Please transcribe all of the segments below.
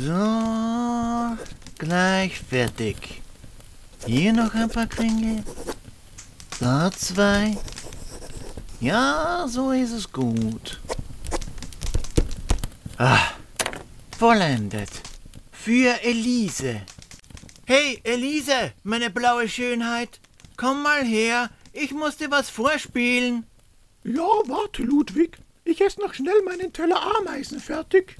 So, gleich fertig. Hier noch ein paar Kringel. Da zwei. Ja, so ist es gut. Ah, vollendet. Für Elise. Hey, Elise, meine blaue Schönheit. Komm mal her, ich muss dir was vorspielen. Ja, warte, Ludwig. Ich esse noch schnell meinen Teller Ameisen fertig.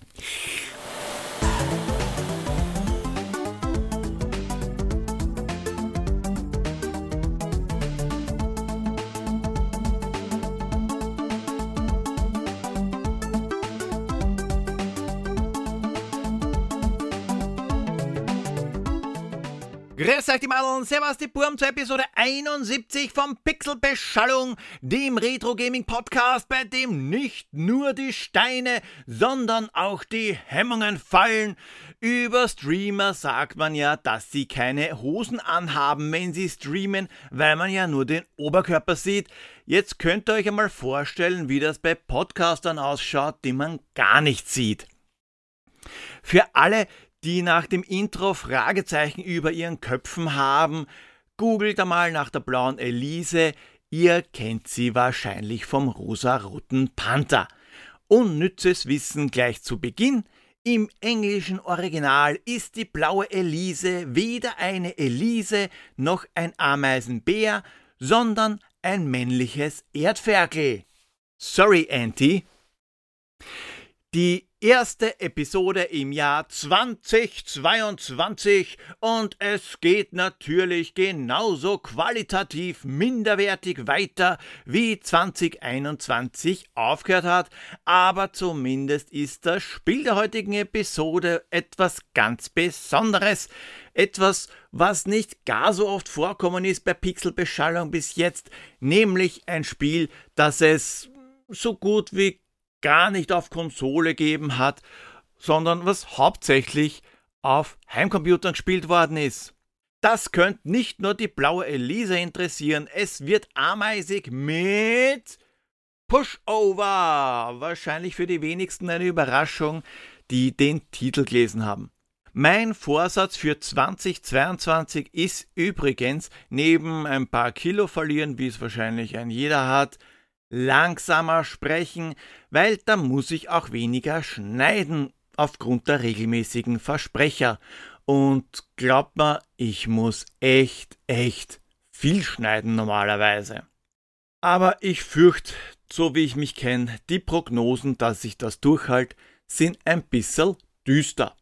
Grüß euch die Madeln, servus die Burm zur Episode 71 vom Pixelbeschallung, dem Retro Gaming Podcast, bei dem nicht nur die Steine, sondern auch die Hemmungen fallen. Über Streamer sagt man ja, dass sie keine Hosen anhaben, wenn sie streamen, weil man ja nur den Oberkörper sieht. Jetzt könnt ihr euch einmal vorstellen, wie das bei Podcastern ausschaut, die man gar nicht sieht. Für alle, die nach dem Intro Fragezeichen über ihren Köpfen haben, googelt einmal nach der blauen Elise, ihr kennt sie wahrscheinlich vom rosaroten Panther. Unnützes Wissen gleich zu Beginn. Im englischen Original ist die blaue Elise weder eine Elise noch ein Ameisenbär, sondern ein männliches Erdferkel. Sorry, Auntie. Die erste Episode im Jahr 2022 und es geht natürlich genauso qualitativ minderwertig weiter wie 2021 aufgehört hat, aber zumindest ist das Spiel der heutigen Episode etwas ganz Besonderes, etwas, was nicht gar so oft vorkommen ist bei Pixelbeschallung bis jetzt, nämlich ein Spiel, das es so gut wie gar nicht auf Konsole gegeben hat, sondern was hauptsächlich auf Heimcomputern gespielt worden ist. Das könnte nicht nur die blaue Elise interessieren, es wird ameisig mit Pushover. Wahrscheinlich für die wenigsten eine Überraschung, die den Titel gelesen haben. Mein Vorsatz für 2022 ist übrigens, neben ein paar Kilo verlieren, wie es wahrscheinlich ein jeder hat, langsamer sprechen, weil da muss ich auch weniger schneiden aufgrund der regelmäßigen Versprecher. Und glaubt mir, ich muss echt, echt viel schneiden normalerweise. Aber ich fürchte, so wie ich mich kenne, die Prognosen, dass ich das durchhalte, sind ein bisschen düster.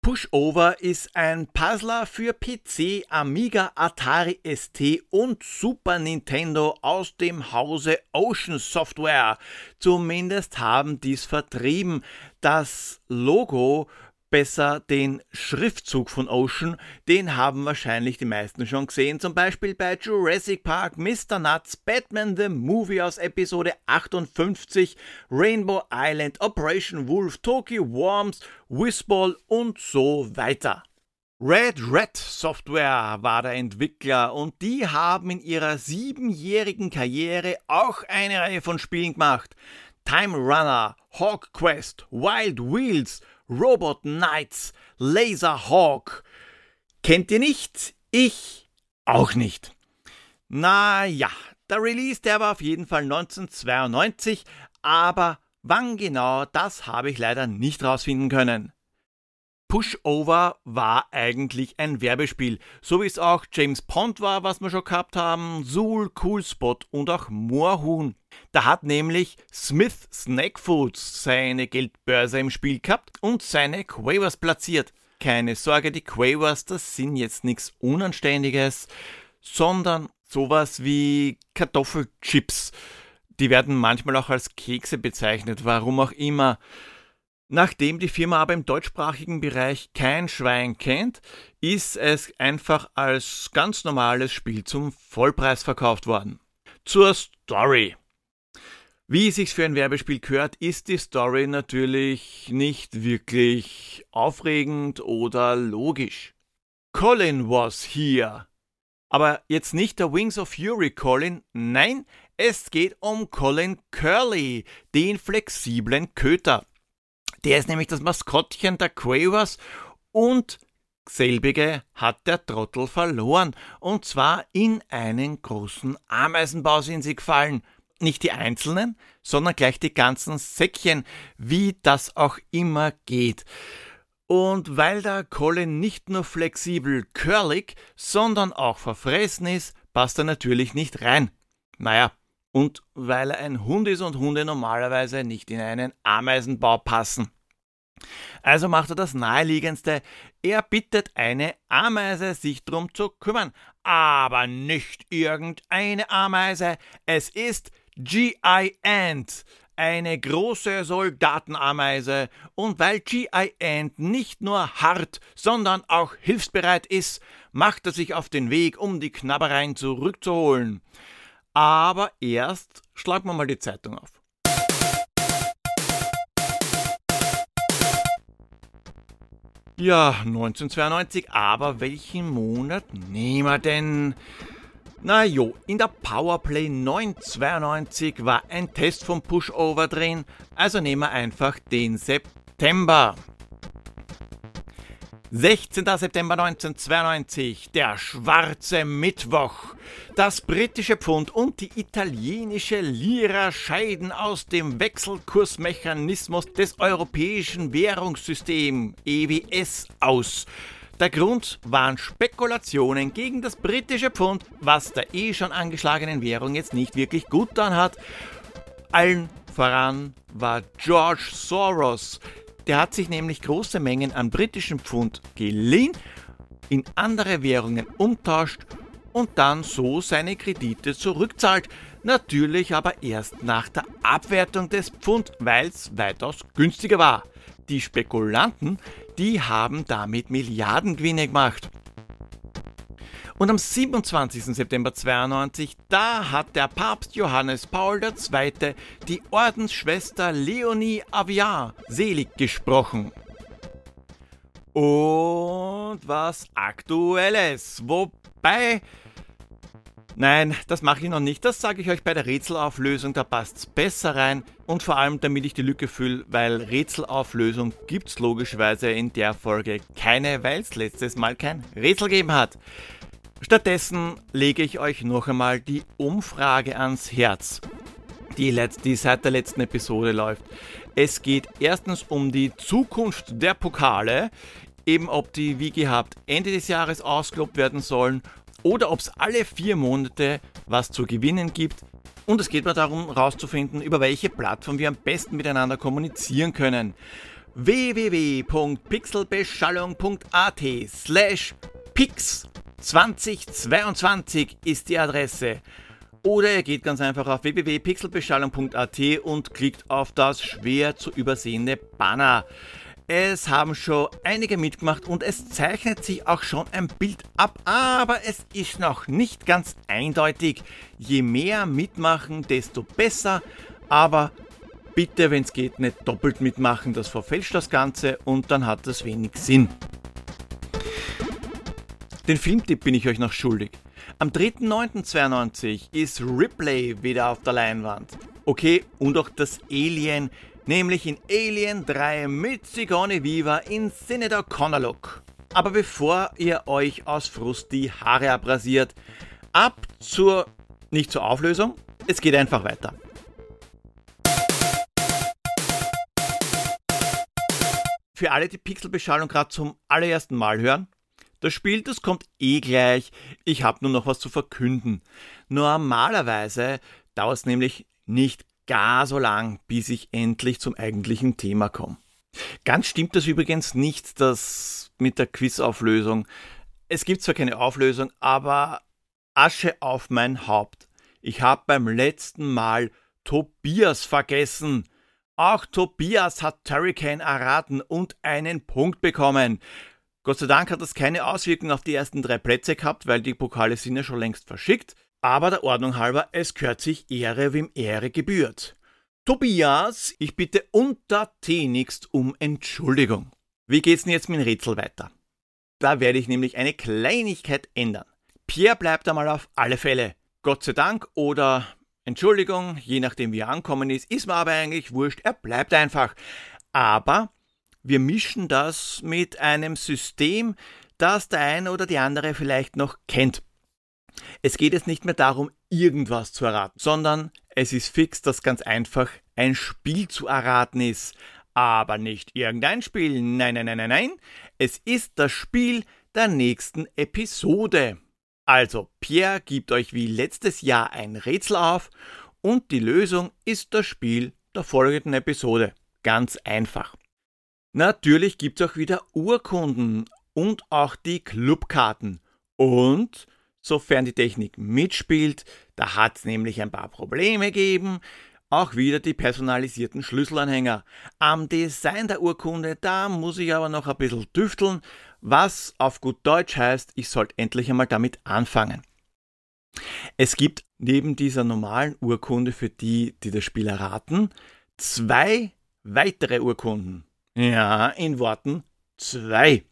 Pushover ist ein Puzzler für PC, Amiga, Atari ST und Super Nintendo aus dem Hause Ocean Software. Zumindest haben dies vertrieben. Das Logo besser den Schriftzug von Ocean, den haben wahrscheinlich die meisten schon gesehen, zum Beispiel bei Jurassic Park, Mr. Nuts, Batman the Movie aus Episode 58, Rainbow Island, Operation Wolf, Tokyo Worms, Whizball und so weiter. Red Red Software war der Entwickler und die haben in ihrer siebenjährigen Karriere auch eine Reihe von Spielen gemacht. Time Runner, Hawk Quest, Wild Wheels, Robot Knights, Laser Hawk. Kennt ihr nicht? Ich auch nicht. Na ja, der Release, der war auf jeden Fall 1992, aber wann genau, das habe ich leider nicht rausfinden können. Pushover war eigentlich ein Werbespiel, so wie es auch James Pond war, was wir schon gehabt haben, Zool, Coolspot und auch Moorhuhn. Da hat nämlich Smith Snack Foods seine Geldbörse im Spiel gehabt und seine Quavers platziert. Keine Sorge, die Quavers, das sind jetzt nichts Unanständiges, sondern sowas wie Kartoffelchips. Die werden manchmal auch als Kekse bezeichnet, warum auch immer. Nachdem die Firma aber im deutschsprachigen Bereich kein Schwein kennt, ist es einfach als ganz normales Spiel zum Vollpreis verkauft worden. Zur Story. Wie es sich für ein Werbespiel gehört, ist die Story natürlich nicht wirklich aufregend oder logisch. Colin was here. Aber jetzt nicht der Wings of Fury Colin, nein, es geht um Colin Curly, den flexiblen Köter. Der ist nämlich das Maskottchen der Quavers und selbige hat der Trottel verloren. Und zwar in einen großen Ameisenbau sind sie gefallen. Nicht die einzelnen, sondern gleich die ganzen Säckchen, wie das auch immer geht. Und weil der Colin nicht nur flexibel curlig, sondern auch verfressen ist, passt er natürlich nicht rein. Naja, und weil er ein Hund ist und Hunde normalerweise nicht in einen Ameisenbau passen. Also macht er das Naheliegendste. Er bittet eine Ameise, sich drum zu kümmern. Aber nicht irgendeine Ameise. Es ist G.I. Ant, eine große Soldatenameise. Und weil G.I. Ant nicht nur hart, sondern auch hilfsbereit ist, macht er sich auf den Weg, um die Knabbereien zurückzuholen. Aber erst schlagen wir mal die Zeitung auf. Ja, 1992, aber welchen Monat nehmen wir denn? Na jo, in der Powerplay 992 war ein Test vom Pushover drin, also nehmen wir einfach den September. 16. September 1992, der schwarze Mittwoch. Das britische Pfund und die italienische Lira scheiden aus dem Wechselkursmechanismus des europäischen Währungssystems EWS aus. Der Grund waren Spekulationen gegen das britische Pfund, was der eh schon angeschlagenen Währung jetzt nicht wirklich gut getan hat. Allen voran war George Soros, der hat sich nämlich große Mengen an britischen Pfund geliehen, in andere Währungen umtauscht und dann so seine Kredite zurückzahlt. Natürlich aber erst nach der Abwertung des Pfund, weil es weitaus günstiger war. Die Spekulanten, die haben damit Milliardengewinne gemacht. Und am 27. September 92, da hat der Papst Johannes Paul II. die Ordensschwester Leonie Aviar selig gesprochen. Und was Aktuelles. Wobei. Nein, das mache ich noch nicht. Das sage ich euch bei der Rätselauflösung. Da passt's besser rein. Und vor allem, damit ich die Lücke fülle, weil Rätselauflösung gibt's logischerweise in der Folge keine, weil es letztes Mal kein Rätsel gegeben hat. Stattdessen lege ich euch noch einmal die Umfrage ans Herz, die, die seit der letzten Episode läuft. Es geht erstens um die Zukunft der Pokale, eben ob die wie gehabt Ende des Jahres ausgelobt werden sollen oder ob es alle vier Monate was zu gewinnen gibt. Und es geht mir darum herauszufinden, über welche Plattform wir am besten miteinander kommunizieren können. www.pixelbeschallung.at slash pix 2022 ist die Adresse. Oder ihr geht ganz einfach auf www.pixelbeschallung.at und klickt auf das schwer zu übersehende Banner. Es haben schon einige mitgemacht und es zeichnet sich auch schon ein Bild ab, aber es ist noch nicht ganz eindeutig. Je mehr mitmachen, desto besser. Aber bitte, wenn es geht, nicht doppelt mitmachen, das verfälscht das Ganze und dann hat das wenig Sinn. Den Filmtipp bin ich euch noch schuldig. Am 3.9.92 ist Ripley wieder auf der Leinwand. Okay, und auch das Alien, nämlich in Alien 3 mit Sigourney Viva in Sinne der Connor-Look. Aber bevor ihr euch aus Frust die Haare abrasiert, ab zur, nicht zur Auflösung, es geht einfach weiter. Für alle, die Pixelbeschallung gerade zum allerersten Mal hören, das Spiel, das kommt eh gleich. Ich habe nur noch was zu verkünden. Normalerweise dauert es nämlich nicht gar so lang, bis ich endlich zum eigentlichen Thema komme. Ganz stimmt das übrigens nicht, das mit der Quizauflösung. Es gibt zwar keine Auflösung, aber Asche auf mein Haupt. Ich habe beim letzten Mal Tobias vergessen. Auch Tobias hat Turricane erraten und einen Punkt bekommen. Gott sei Dank hat das keine Auswirkung auf die ersten drei Plätze gehabt, weil die Pokale sind ja schon längst verschickt. Aber der Ordnung halber, es gehört sich Ehre, wem Ehre gebührt. Tobias, ich bitte untertänigst um Entschuldigung. Wie geht's denn jetzt mit dem Rätsel weiter? Da werde ich nämlich eine Kleinigkeit ändern. Pierre bleibt einmal auf alle Fälle. Gott sei Dank oder Entschuldigung, je nachdem wie er ankommen ist, ist mir aber eigentlich wurscht, er bleibt einfach. Aber wir mischen das mit einem System, das der eine oder die andere vielleicht noch kennt. Es geht jetzt nicht mehr darum, irgendwas zu erraten, sondern es ist fix, dass ganz einfach ein Spiel zu erraten ist. Aber nicht irgendein Spiel, nein, nein, nein, nein, nein. Es ist das Spiel der nächsten Episode. Also, Pierre gibt euch wie letztes Jahr ein Rätsel auf und die Lösung ist das Spiel der folgenden Episode. Ganz einfach. Natürlich gibt es auch wieder Urkunden und auch die Clubkarten. Und sofern die Technik mitspielt. Da hat es nämlich ein paar Probleme gegeben. Auch wieder die personalisierten Schlüsselanhänger. Am Design der Urkunde, da muss ich aber noch ein bisschen tüfteln, was auf gut Deutsch heißt, ich sollte endlich einmal damit anfangen. Es gibt neben dieser normalen Urkunde für die, die das Spiel erraten, zwei weitere Urkunden. Ja, in Worten zwei.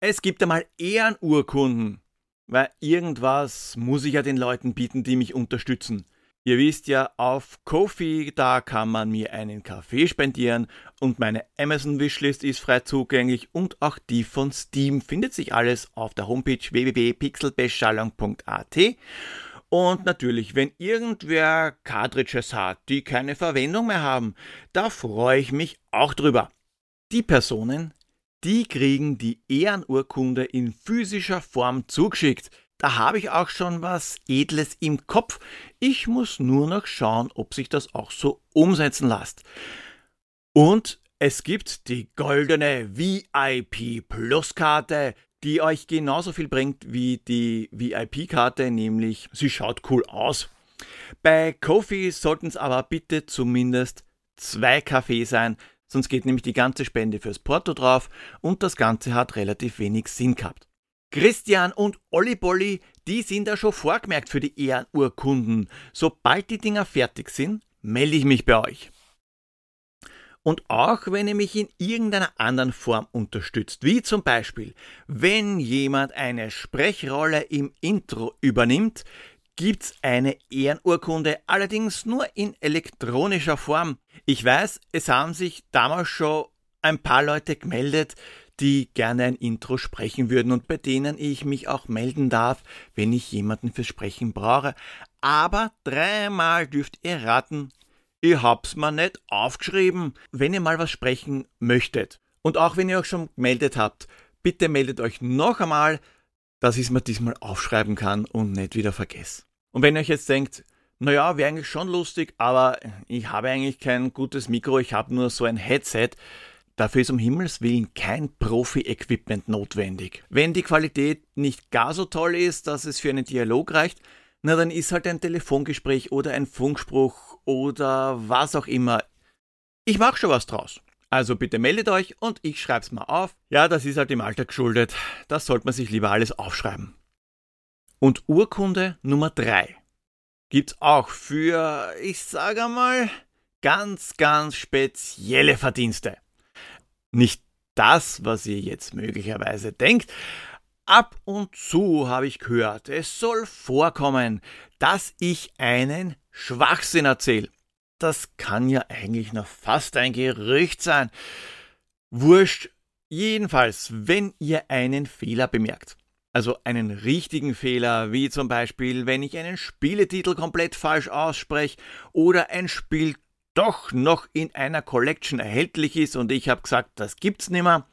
Es gibt einmal Ehrenurkunden weil irgendwas muss ich ja den Leuten bieten, die mich unterstützen. Ihr wisst ja, auf Kofi, da kann man mir einen Kaffee spendieren und meine Amazon Wishlist ist frei zugänglich und auch die von Steam findet sich alles auf der Homepage www.pixelbeschallung.at. Und natürlich, wenn irgendwer Cartridges hat, die keine Verwendung mehr haben, da freue ich mich auch drüber. Die Personen, die kriegen die Ehrenurkunde in physischer Form zugeschickt. Da habe ich auch schon was Edles im Kopf. Ich muss nur noch schauen, ob sich das auch so umsetzen lässt. Und es gibt die goldene VIP Plus Karte, die euch genauso viel bringt wie die VIP-Karte, nämlich sie schaut cool aus. Bei Kofi sollten es aber bitte zumindest zwei Kaffee sein, sonst geht nämlich die ganze Spende fürs Porto drauf und das Ganze hat relativ wenig Sinn gehabt. Christian und Olli Bolli, die sind da schon vorgemerkt für die Ehrenurkunden. Sobald die Dinger fertig sind, melde ich mich bei euch. Und auch wenn ihr mich in irgendeiner anderen Form unterstützt, wie zum Beispiel, wenn jemand eine Sprechrolle im Intro übernimmt, gibt's eine Ehrenurkunde, allerdings nur in elektronischer Form. Ich weiß, es haben sich damals schon ein paar Leute gemeldet, die gerne ein Intro sprechen würden und bei denen ich mich auch melden darf, wenn ich jemanden fürs Sprechen brauche. Aber dreimal dürft ihr raten, ihr habt's mir nicht aufgeschrieben, wenn ihr mal was sprechen möchtet. Und auch wenn ihr euch schon gemeldet habt, bitte meldet euch noch einmal, dass ich es mir diesmal aufschreiben kann und nicht wieder vergesse. Und wenn ihr euch jetzt denkt, naja, wäre eigentlich schon lustig, aber ich habe eigentlich kein gutes Mikro, ich habe nur so ein Headset. Dafür ist um Himmels Willen kein Profi-Equipment notwendig. Wenn die Qualität nicht gar so toll ist, dass es für einen Dialog reicht, na dann ist halt ein Telefongespräch oder ein Funkspruch oder was auch immer. Ich mache schon was draus. Also bitte meldet euch und ich schreib's mal auf. Ja, das ist halt im Alter geschuldet. Das sollte man sich lieber alles aufschreiben. Und Urkunde Nummer 3 gibt's auch für, ich sage mal, ganz, ganz spezielle Verdienste. Nicht das, was ihr jetzt möglicherweise denkt. Ab und zu habe ich gehört, es soll vorkommen, dass ich einen Schwachsinn erzähle. Das kann ja eigentlich noch fast ein Gerücht sein. Wurscht. Jedenfalls, wenn ihr einen Fehler bemerkt, also einen richtigen Fehler, wie zum Beispiel, wenn ich einen Spieletitel komplett falsch ausspreche oder ein Spiel doch noch in einer Collection erhältlich ist und ich habe gesagt, das gibt's nimmer,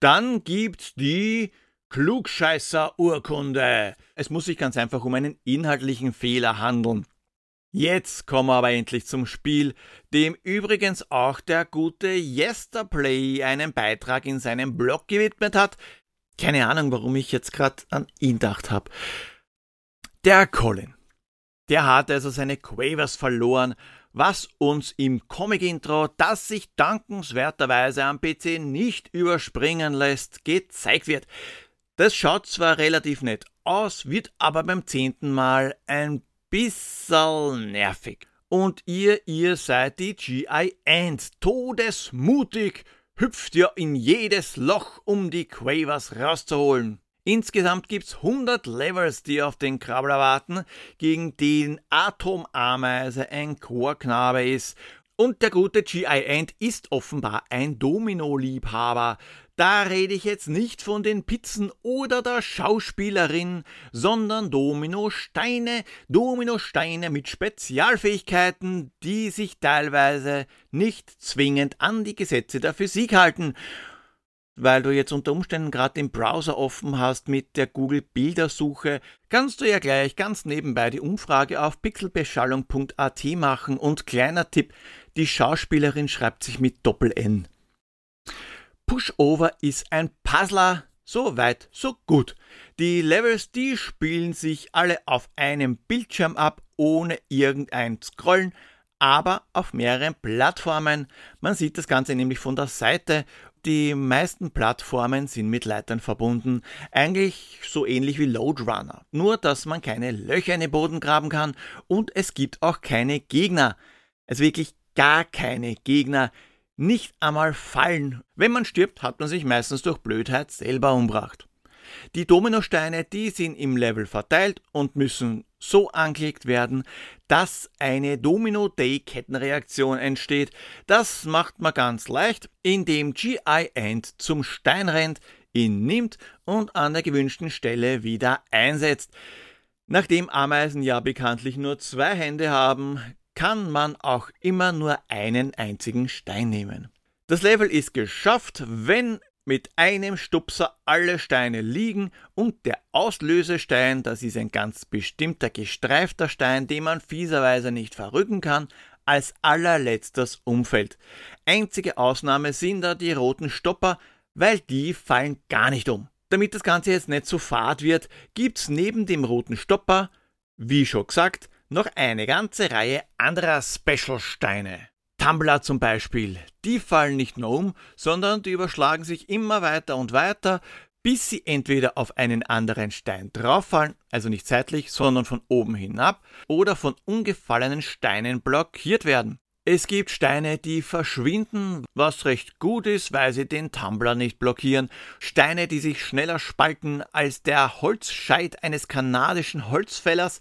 dann gibt's die Klugscheißer-Urkunde. Es muss sich ganz einfach um einen inhaltlichen Fehler handeln. Jetzt kommen wir aber endlich zum Spiel, dem übrigens auch der gute Yesterplay einen Beitrag in seinem Blog gewidmet hat, keine Ahnung, warum ich jetzt gerade an ihn gedacht habe. Der Colin. Der hat also seine Quavers verloren, was uns im Comic-Intro, das sich dankenswerterweise am PC nicht überspringen lässt, gezeigt wird. Das schaut zwar relativ nett aus, wird aber beim zehnten Mal ein bisschen nervig. Und ihr, ihr seid die GI Ant, todesmutig, hüpft ja in jedes Loch, um die Quavers rauszuholen. Insgesamt gibt's 100 Levels, die auf den Krabbler warten, gegen den Atomameise ein Chorknabe ist. Und der gute G.I. Ant ist offenbar ein Domino-Liebhaber. Da rede ich jetzt nicht von den Pizzen oder der Schauspielerin, sondern Dominosteine, Dominosteine mit Spezialfähigkeiten, die sich teilweise nicht zwingend an die Gesetze der Physik halten. Weil du jetzt unter Umständen gerade den Browser offen hast mit der Google Bildersuche, kannst du ja gleich ganz nebenbei die Umfrage auf pixelbeschallung.at machen. Und kleiner Tipp, die Schauspielerin schreibt sich mit Doppel-N. Pushover ist ein Puzzler, so weit, so gut. Die Levels, die spielen sich alle auf einem Bildschirm ab, ohne irgendein Scrollen, aber auf mehreren Plattformen. Man sieht das Ganze nämlich von der Seite die meisten Plattformen sind mit Leitern verbunden, eigentlich so ähnlich wie Loadrunner, nur dass man keine Löcher in den Boden graben kann und es gibt auch keine Gegner. Also wirklich gar keine Gegner, nicht einmal Fallen. Wenn man stirbt, hat man sich meistens durch Blödheit selber umbracht. Die Dominosteine, die sind im Level verteilt und müssen so angelegt werden, dass eine Domino-Day-Kettenreaktion entsteht. Das macht man ganz leicht, indem GI End zum Stein rennt, ihn nimmt und an der gewünschten Stelle wieder einsetzt. Nachdem Ameisen ja bekanntlich nur zwei Hände haben, kann man auch immer nur einen einzigen Stein nehmen. Das Level ist geschafft, wenn mit einem Stupser alle Steine liegen und der Auslösestein, das ist ein ganz bestimmter gestreifter Stein, den man fieserweise nicht verrücken kann, als allerletztes umfällt. Einzige Ausnahme sind da die roten Stopper, weil die fallen gar nicht um. Damit das Ganze jetzt nicht so fad wird, gibt's neben dem roten Stopper, wie schon gesagt, noch eine ganze Reihe anderer Special-Steine. Tumblr zum Beispiel, die fallen nicht nur um, sondern die überschlagen sich immer weiter und weiter, bis sie entweder auf einen anderen Stein drauffallen, also nicht seitlich, sondern von oben hinab, oder von umgefallenen Steinen blockiert werden. Es gibt Steine, die verschwinden, was recht gut ist, weil sie den Tumbler nicht blockieren. Steine, die sich schneller spalten als der Holzscheit eines kanadischen Holzfällers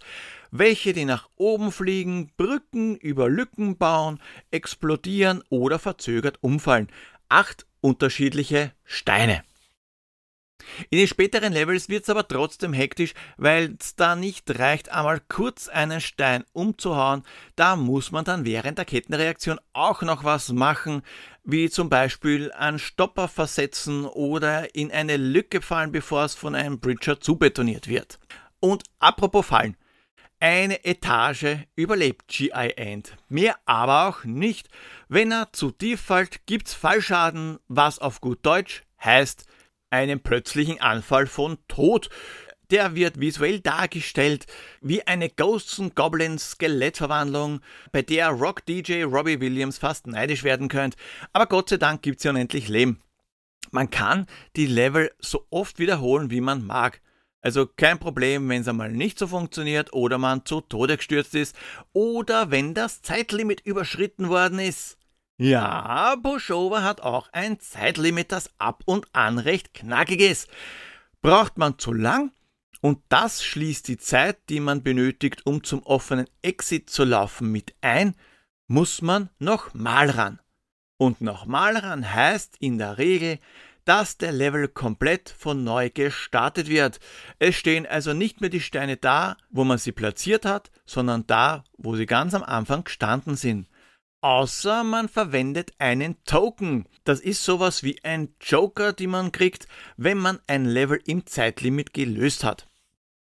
welche, die nach oben fliegen, Brücken über Lücken bauen, explodieren oder verzögert umfallen. Acht unterschiedliche Steine. In den späteren Levels wird es aber trotzdem hektisch, weil es da nicht reicht, einmal kurz einen Stein umzuhauen. Da muss man dann während der Kettenreaktion auch noch was machen, wie zum Beispiel einen Stopper versetzen oder in eine Lücke fallen, bevor es von einem Bridger zubetoniert wird. Und apropos Fallen. Eine Etage überlebt GI End. Mehr aber auch nicht. Wenn er zu tief fällt, gibt's Fallschaden, was auf gut Deutsch heißt einen plötzlichen Anfall von Tod. Der wird visuell dargestellt wie eine Ghosts and Goblins Skelettverwandlung, bei der Rock DJ Robbie Williams fast neidisch werden könnte. Aber Gott sei Dank gibt's ja unendlich Leben. Man kann die Level so oft wiederholen, wie man mag. Also kein Problem, wenn es einmal nicht so funktioniert oder man zu Tode gestürzt ist oder wenn das Zeitlimit überschritten worden ist. Ja, Pushover hat auch ein Zeitlimit, das ab und an recht knackig ist. Braucht man zu lang und das schließt die Zeit, die man benötigt, um zum offenen Exit zu laufen, mit ein, muss man nochmal ran. Und nochmal ran heißt in der Regel, dass der Level komplett von neu gestartet wird. Es stehen also nicht mehr die Steine da, wo man sie platziert hat, sondern da, wo sie ganz am Anfang gestanden sind. Außer man verwendet einen Token. Das ist sowas wie ein Joker, die man kriegt, wenn man ein Level im Zeitlimit gelöst hat.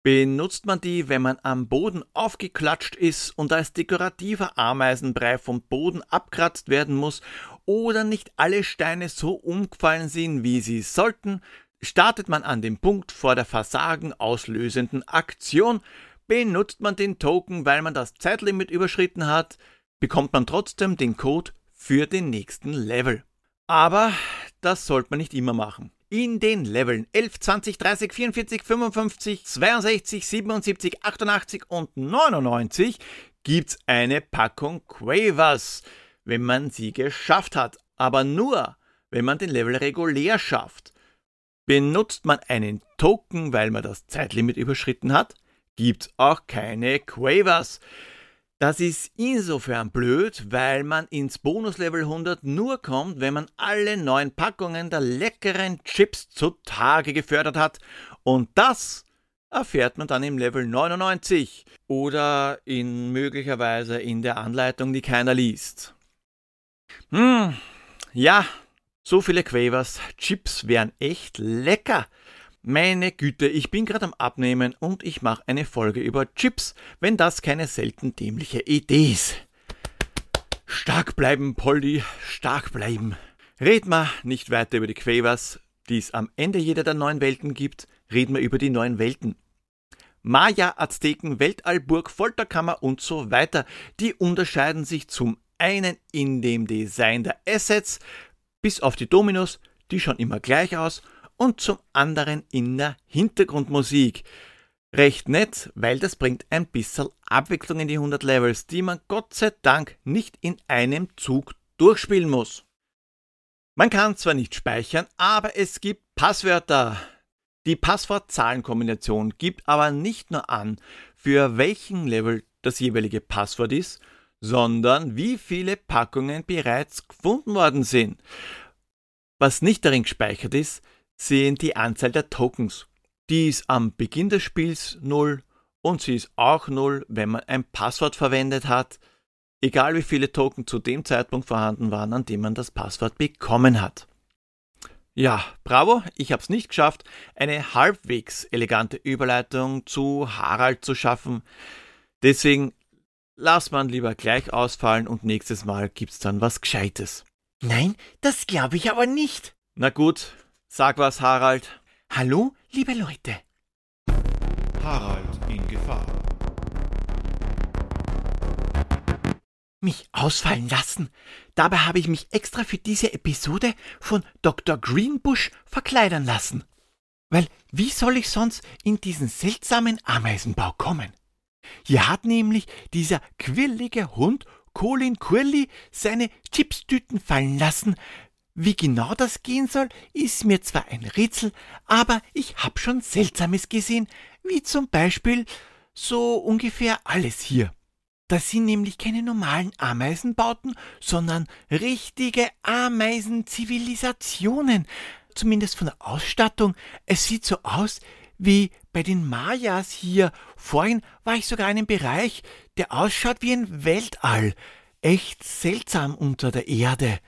Benutzt man die, wenn man am Boden aufgeklatscht ist und als dekorativer Ameisenbrei vom Boden abkratzt werden muss oder nicht alle Steine so umgefallen sind, wie sie sollten, startet man an dem Punkt vor der Versagen auslösenden Aktion, benutzt man den Token, weil man das Zeitlimit überschritten hat, bekommt man trotzdem den Code für den nächsten Level. Aber das sollte man nicht immer machen. In den Leveln 11, 20, 30, 44, 55, 62, 77, 88 und 99 gibt's eine Packung Quavers, wenn man sie geschafft hat, aber nur, wenn man den Level regulär schafft. Benutzt man einen Token, weil man das Zeitlimit überschritten hat, gibt's auch keine Quavers. Das ist insofern blöd, weil man ins Bonuslevel 100 nur kommt, wenn man alle neuen Packungen der leckeren Chips zutage gefördert hat. Und das erfährt man dann im Level 99 oder in möglicherweise in der Anleitung, die keiner liest. Hm, ja, so viele Quavers. Chips wären echt lecker. Meine Güte, ich bin gerade am Abnehmen und ich mache eine Folge über Chips, wenn das keine selten dämliche Idee ist. Stark bleiben, Polly, stark bleiben. Red mal nicht weiter über die Quavers, die es am Ende jeder der neuen Welten gibt, reden wir über die neuen Welten. Maya, Azteken, Weltallburg, Folterkammer und so weiter, die unterscheiden sich zum einen in dem Design der Assets, bis auf die Dominos, die schauen immer gleich aus, und zum anderen in der Hintergrundmusik. Recht nett, weil das bringt ein bisschen Abwechslung in die 100 Levels, die man Gott sei Dank nicht in einem Zug durchspielen muss. Man kann zwar nicht speichern, aber es gibt Passwörter. Die Passwort-Zahlen-Kombination gibt aber nicht nur an, für welchen Level das jeweilige Passwort ist, sondern wie viele Packungen bereits gefunden worden sind. Was nicht darin gespeichert ist, sehen die Anzahl der Tokens. Die ist am Beginn des Spiels 0 und sie ist auch 0, wenn man ein Passwort verwendet hat, egal wie viele Token zu dem Zeitpunkt vorhanden waren, an dem man das Passwort bekommen hat. Ja, bravo, ich habe es nicht geschafft, eine halbwegs elegante Überleitung zu Harald zu schaffen. Deswegen lass man lieber gleich ausfallen und nächstes Mal gibt's dann was Gescheites. Nein, das glaube ich aber nicht. Na gut, Sag was, Harald. Hallo, liebe Leute. Harald in Gefahr. Mich ausfallen lassen. Dabei habe ich mich extra für diese Episode von Dr. Greenbush verkleidern lassen. Weil wie soll ich sonst in diesen seltsamen Ameisenbau kommen? Hier hat nämlich dieser quirlige Hund Colin Curly seine Chipstüten fallen lassen, wie genau das gehen soll, ist mir zwar ein Rätsel, aber ich hab schon Seltsames gesehen, wie zum Beispiel so ungefähr alles hier. Das sind nämlich keine normalen Ameisenbauten, sondern richtige Ameisenzivilisationen. Zumindest von der Ausstattung. Es sieht so aus wie bei den Mayas hier. Vorhin war ich sogar in einem Bereich, der ausschaut wie ein Weltall. Echt seltsam unter der Erde.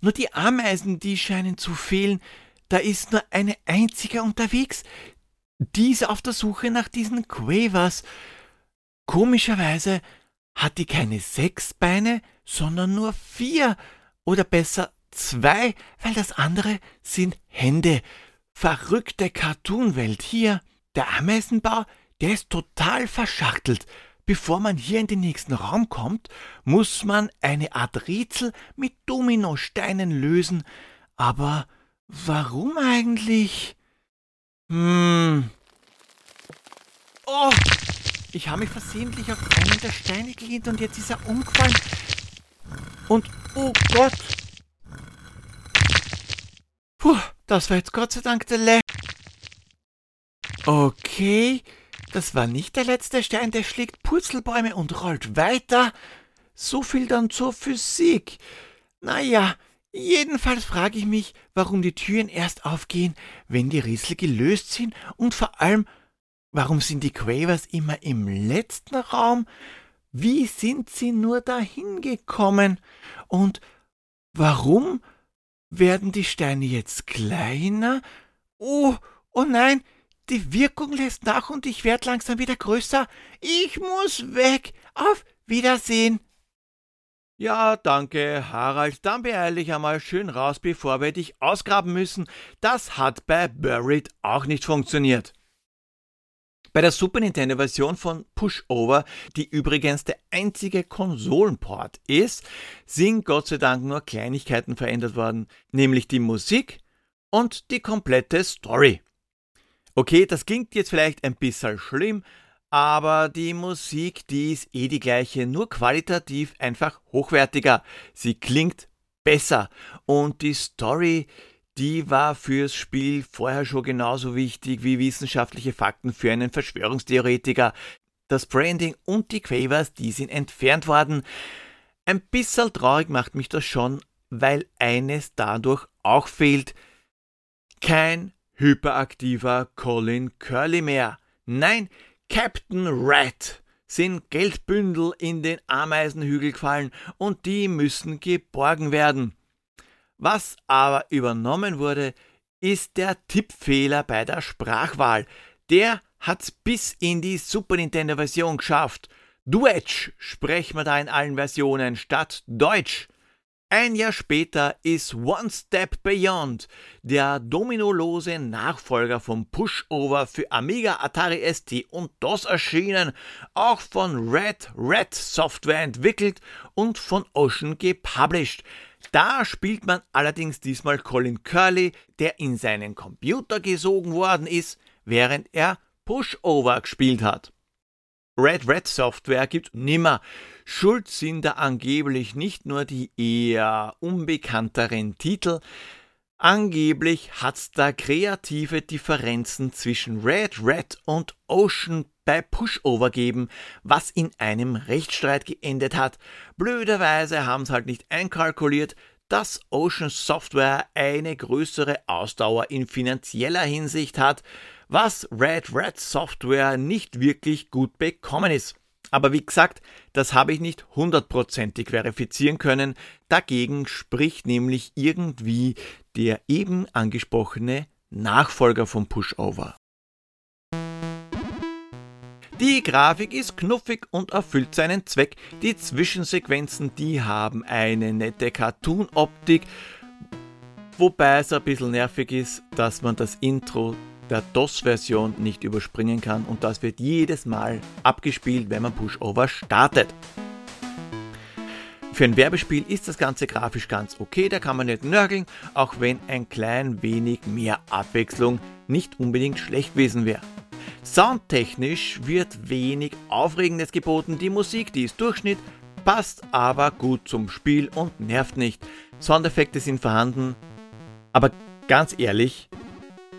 Nur die Ameisen, die scheinen zu fehlen. Da ist nur eine einzige unterwegs. Die ist auf der Suche nach diesen Quavers. Komischerweise hat die keine sechs Beine, sondern nur vier. Oder besser zwei, weil das andere sind Hände. Verrückte Cartoonwelt hier. Der Ameisenbau, der ist total verschachtelt. Bevor man hier in den nächsten Raum kommt, muss man eine Art Rätsel mit Dominosteinen lösen. Aber warum eigentlich? Hm. Oh! Ich habe mich versehentlich auf einen der Steine gelehnt und jetzt ist er umgefallen. Und oh Gott! Puh, das war jetzt Gott sei Dank der. Okay, das war nicht der letzte Stein, der schlägt Purzelbäume und rollt weiter. So viel dann zur Physik. Naja, jedenfalls frage ich mich, warum die Türen erst aufgehen, wenn die Rätsel gelöst sind und vor allem, warum sind die Quavers immer im letzten Raum? Wie sind sie nur dahin gekommen? Und warum werden die Steine jetzt kleiner? Oh, oh nein, die Wirkung lässt nach und ich werde langsam wieder größer. Ich muss weg. Auf Wiedersehen. Ja, danke, Harald. Dann beeil dich einmal schön raus, bevor wir dich ausgraben müssen. Das hat bei Buried auch nicht funktioniert. Bei der Super Nintendo-Version von Pushover, die übrigens der einzige Konsolenport ist, sind Gott sei Dank nur Kleinigkeiten verändert worden, nämlich die Musik und die komplette Story. Okay, das klingt jetzt vielleicht ein bisschen schlimm, aber die Musik, die ist eh die gleiche, nur qualitativ einfach hochwertiger. Sie klingt besser und die Story, die war fürs Spiel vorher schon genauso wichtig wie wissenschaftliche Fakten für einen Verschwörungstheoretiker. Das Branding und die Quavers, die sind entfernt worden. Ein bisschen traurig macht mich das schon, weil eines dadurch auch fehlt. Kein hyperaktiver Colin Curly mehr. Nein, Captain Rat sind Geldbündel in den Ameisenhügel gefallen und die müssen geborgen werden. Was aber übernommen wurde, ist der Tippfehler bei der Sprachwahl. Der hat's bis in die Super Nintendo Version geschafft. Deutsch sprechen wir da in allen Versionen statt Deutsch. Ein Jahr später ist One Step Beyond, der dominolose Nachfolger vom Pushover für Amiga, Atari ST und DOS erschienen, auch von Red Red Software entwickelt und von Ocean gepublished. Da spielt man allerdings diesmal Colin Curley, der in seinen Computer gesogen worden ist, während er Pushover gespielt hat. Red Red Software gibt nimmer. Schuld sind da angeblich nicht nur die eher unbekannteren Titel, angeblich hat's da kreative Differenzen zwischen Red Red und Ocean bei Pushover geben, was in einem Rechtsstreit geendet hat. Blöderweise haben's halt nicht einkalkuliert, dass Ocean Software eine größere Ausdauer in finanzieller Hinsicht hat, was Red Red Software nicht wirklich gut bekommen ist. Aber wie gesagt, das habe ich nicht hundertprozentig verifizieren können. Dagegen spricht nämlich irgendwie der eben angesprochene Nachfolger vom Pushover. Die Grafik ist knuffig und erfüllt seinen Zweck. Die Zwischensequenzen, die haben eine nette Cartoon-Optik, wobei es ein bisschen nervig ist, dass man das Intro der DOS-Version nicht überspringen kann und das wird jedes Mal abgespielt, wenn man Pushover startet. Für ein Werbespiel ist das Ganze grafisch ganz okay, da kann man nicht nörgeln, auch wenn ein klein wenig mehr Abwechslung nicht unbedingt schlecht gewesen wäre. Soundtechnisch wird wenig Aufregendes geboten, die Musik, die ist Durchschnitt, passt aber gut zum Spiel und nervt nicht. Soundeffekte sind vorhanden, aber ganz ehrlich,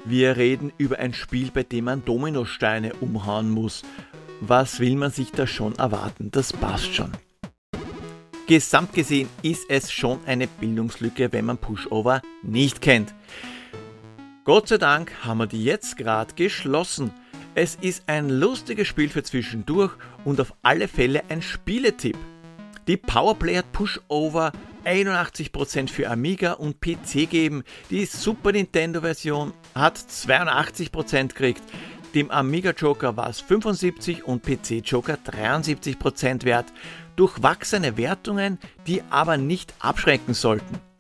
wir reden über ein Spiel, bei dem man Dominosteine umhauen muss. Was will man sich da schon erwarten? Das passt schon. Gesamt gesehen ist es schon eine Bildungslücke, wenn man Pushover nicht kennt. Gott sei Dank haben wir die jetzt gerade geschlossen. Es ist ein lustiges Spiel für zwischendurch und auf alle Fälle ein Spieletipp. Die Powerplay hat Pushover 81% für Amiga und PC geben. Die Super Nintendo Version hat 82% gekriegt. Dem Amiga Joker war es 75 und PC Joker 73% wert. Durchwachsene Wertungen, die aber nicht abschrecken sollten.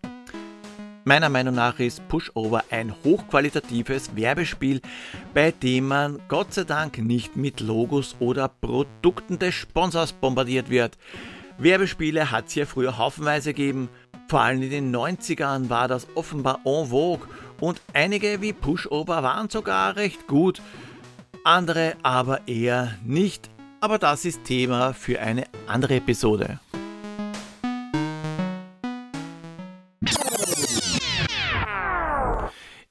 Meiner Meinung nach ist Pushover ein hochqualitatives Werbespiel, bei dem man Gott sei Dank nicht mit Logos oder Produkten des Sponsors bombardiert wird. Werbespiele hat es ja früher haufenweise gegeben. Vor allem in den 90ern war das offenbar en vogue und einige wie Pushover waren sogar recht gut, andere aber eher nicht. Aber das ist Thema für eine andere Episode.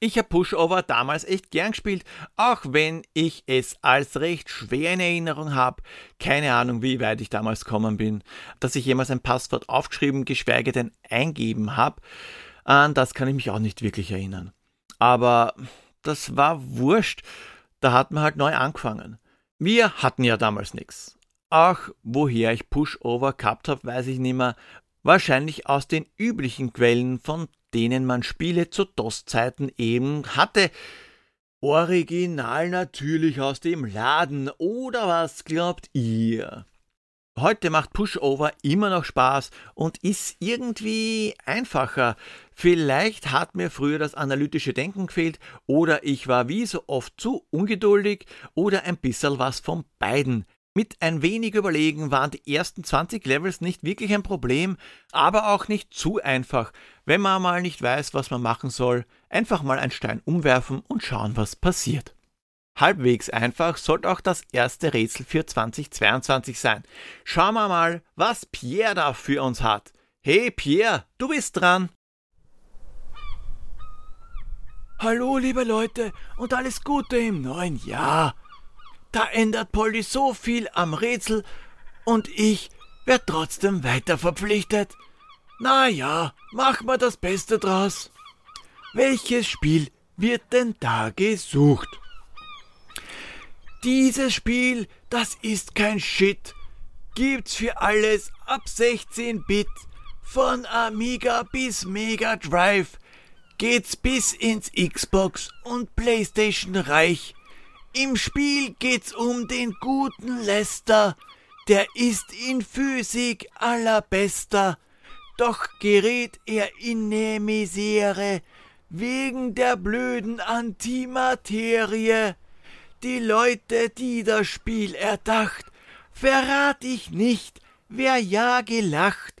Ich habe Pushover damals echt gern gespielt, auch wenn ich es als recht schwer in Erinnerung habe. Keine Ahnung, wie weit ich damals gekommen bin, dass ich jemals ein Passwort aufgeschrieben, geschweige denn eingeben habe. An das kann ich mich auch nicht wirklich erinnern. Aber das war wurscht. Da hat man halt neu angefangen. Wir hatten ja damals nichts. Ach, woher ich Pushover gehabt habe, weiß ich nicht mehr. Wahrscheinlich aus den üblichen Quellen von denen man Spiele zu DOS-Zeiten eben hatte. Original natürlich aus dem Laden, oder was glaubt ihr? Heute macht Pushover immer noch Spaß und ist irgendwie einfacher. Vielleicht hat mir früher das analytische Denken gefehlt oder ich war wie so oft zu ungeduldig oder ein bisschen was von beiden. Mit ein wenig Überlegen waren die ersten 20 Levels nicht wirklich ein Problem, aber auch nicht zu einfach. Wenn man mal nicht weiß, was man machen soll, einfach mal einen Stein umwerfen und schauen, was passiert. Halbwegs einfach sollte auch das erste Rätsel für 2022 sein. Schauen wir mal, was Pierre da für uns hat. Hey Pierre, du bist dran. Hallo liebe Leute und alles Gute im neuen Jahr. Da ändert Polly so viel am Rätsel und ich werd trotzdem weiter verpflichtet. Na ja, mach mal das Beste draus. Welches Spiel wird denn da gesucht? Dieses Spiel, das ist kein Shit. Gibt's für alles ab 16 Bit. Von Amiga bis Mega Drive geht's bis ins Xbox und PlayStation Reich. Im Spiel geht's um den guten Lester, der ist in Physik allerbester, doch gerät er in ne Misere wegen der blöden Antimaterie. Die Leute, die das Spiel erdacht, verrat ich nicht, wer ja gelacht,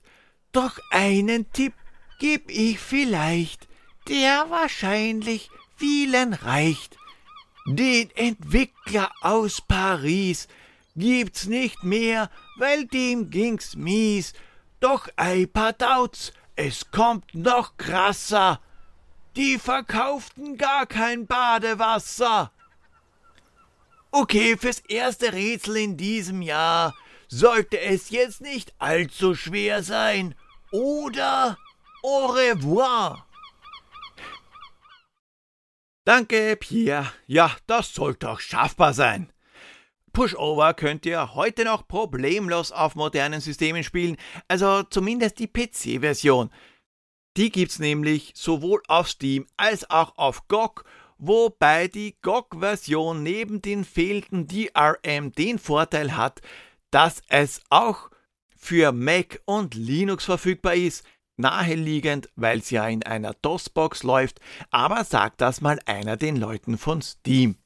doch einen Tipp geb ich vielleicht, der wahrscheinlich vielen reicht. Den Entwickler aus Paris gibt's nicht mehr, weil dem ging's mies. Doch ei Padauz, es kommt noch krasser. Die verkauften gar kein Badewasser. Okay, fürs erste Rätsel in diesem Jahr sollte es jetzt nicht allzu schwer sein. Oder au revoir. Danke, Pierre. Ja, das sollte auch schaffbar sein. Pushover könnt ihr heute noch problemlos auf modernen Systemen spielen, also zumindest die PC-Version. Die gibt's nämlich sowohl auf Steam als auch auf GOG, wobei die GOG-Version neben den fehlenden DRM den Vorteil hat, dass es auch für Mac und Linux verfügbar ist. Naheliegend, weil es ja in einer DOS-Box läuft, aber sagt das mal einer den Leuten von Steam.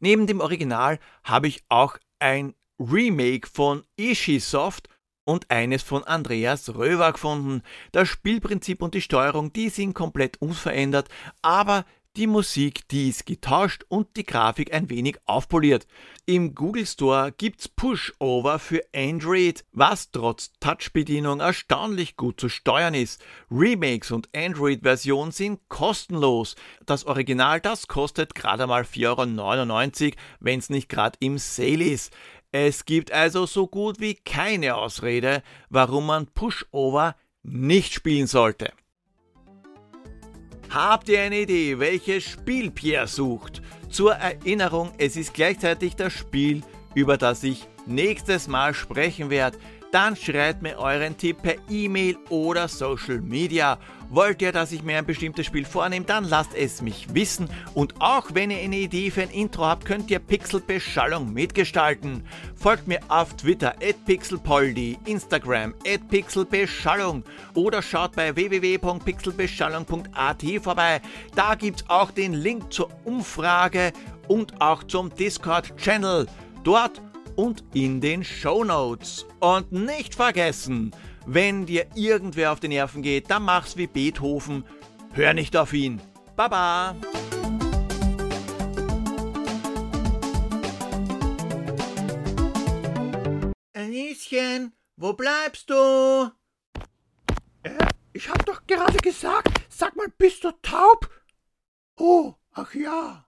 Neben dem Original habe ich auch ein Remake von Ishisoft und eines von Andreas Röver gefunden. Das Spielprinzip und die Steuerung, die sind komplett unverändert, aber die Musik, die ist getauscht und die Grafik ein wenig aufpoliert. Im Google Store gibt's Pushover für Android, was trotz Touch-Bedienung erstaunlich gut zu steuern ist. Remakes und Android-Versionen sind kostenlos. Das Original, das kostet gerade mal 4,99 Euro, wenn's nicht gerade im Sale ist. Es gibt also so gut wie keine Ausrede, warum man Pushover nicht spielen sollte. Habt ihr eine Idee, welches Spiel Pierre sucht? Zur Erinnerung, es ist gleichzeitig das Spiel, über das ich nächstes Mal sprechen werde. Dann schreibt mir euren Tipp per E-Mail oder Social Media. Wollt ihr, dass ich mir ein bestimmtes Spiel vornehme, dann lasst es mich wissen. Und auch wenn ihr eine Idee für ein Intro habt, könnt ihr Pixelbeschallung mitgestalten. Folgt mir auf Twitter pixelpoldi, Instagram pixelbeschallung oder schaut bei www.pixelbeschallung.at vorbei. Da gibt's auch den Link zur Umfrage und auch zum Discord-Channel. Dort und in den Show Notes. Und nicht vergessen, wenn dir irgendwer auf die Nerven geht, dann mach's wie Beethoven. Hör nicht auf ihn. Baba! Anieschen, wo bleibst du? Äh, ich hab doch gerade gesagt, sag mal, bist du taub? Oh, ach ja.